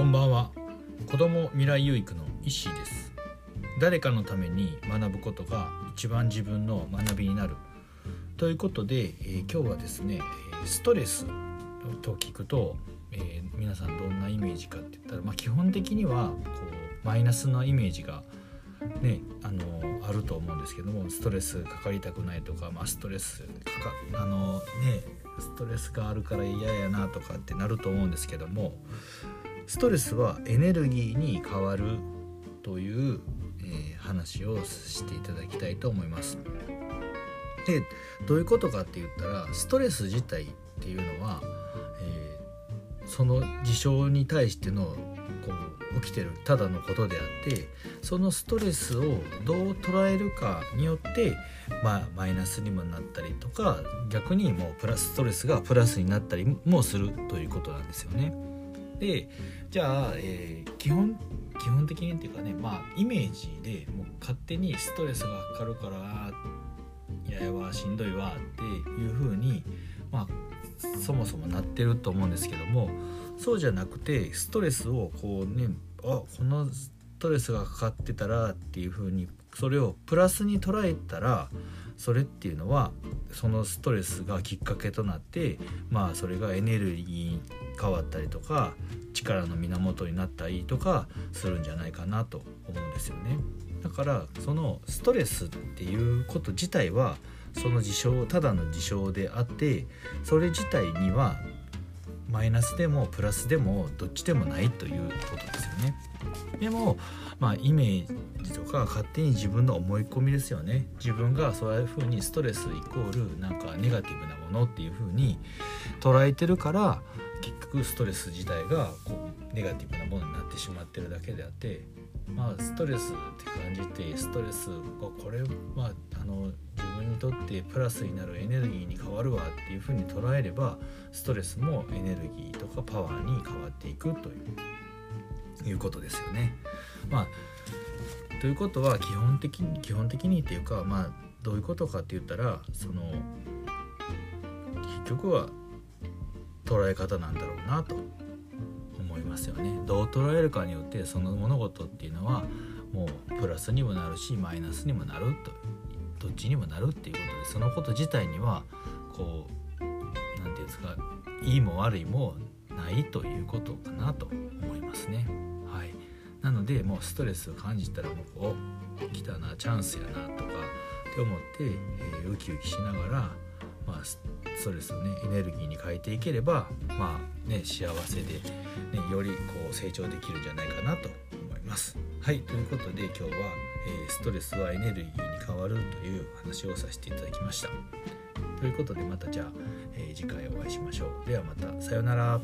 こんばんは。子ども未来有育の石井です。誰かのために学ぶことが一番自分の学びになる。ということで、えー、今日はですねストレスと聞くと、えー、皆さんどんなイメージかって言ったら、まあ、基本的にはこうマイナスなイメージがねあのあると思うんですけどもストレスかかりたくないとか、まあ、ストレスかかあのねストレスがあるから嫌やなとかってなると思うんですけどもストレスはエネルギーに変わるという、えー、話をしていただきたいと思います。でどういうことかって言ったらストレス自体っていうのは、えー、その事象に対してのこう起きてるただのことであってそのストレスをどう捉えるかによって、まあ、マイナスにもなったりとか逆にもうプラスストレスがプラスになったりもするということなんですよね。でじゃあ、えー、基本基本的にっていうかねまあイメージでもう勝手にストレスがかかるから嫌ややわしんどいわっていう風にまあそもそもなってると思うんですけどもそうじゃなくてストレスをこうねあこのストレスがかかってたらっていう風にそれをプラスに捉えたらそれっていうのはそのストレスがきっかけとなってまあそれがエネルギーに変わったりとか力の源になったりとかするんじゃないかなと思うんですよね。だからそのストレスっていうこと自体はその事象ただの事象であってそれ自体にはマイナスでもプラスでもどっちでもないということですよね。でもまあイメージとか勝手に自分の思い込みですよね。自分がそういうふうにストレスイコールなんかネガティブなものっていうふうに捉えてるから結局ストレス自体がこうネガティブなものになってしまってるだけであってまあストレスって感じてストレスがこれはあの自分にとってプラスになるエネルギーに変わるわっていうふうに捉えればストレスもエネルギーとかパワーに変わっていくといういうことですよね。まあということは基本的に基本的にっていうかまあどういうことかって言ったらその結局は捉え方なんだろうなとますよね。どう捉えるかによってその物事っていうのはもうプラスにもなるしマイナスにもなるとどっちにもなるっていうことでそのこと自体にはこう何て言うんですかいいも悪いもないということかなと思いますね。はい、なのでもうストレスを感じたらもうこう来たなチャンスやなとかって思って、えー、ウキウキしながら、まあ、ストレスをねエネルギーに変えていければまあね幸せで、よりこう成長できるんじゃないかなと思います。はいということで今日は、えー、ストレスはエネルギーに変わるという話をさせていただきました。ということでまたじゃあ、えー、次回お会いしましょう。ではまたさようなら。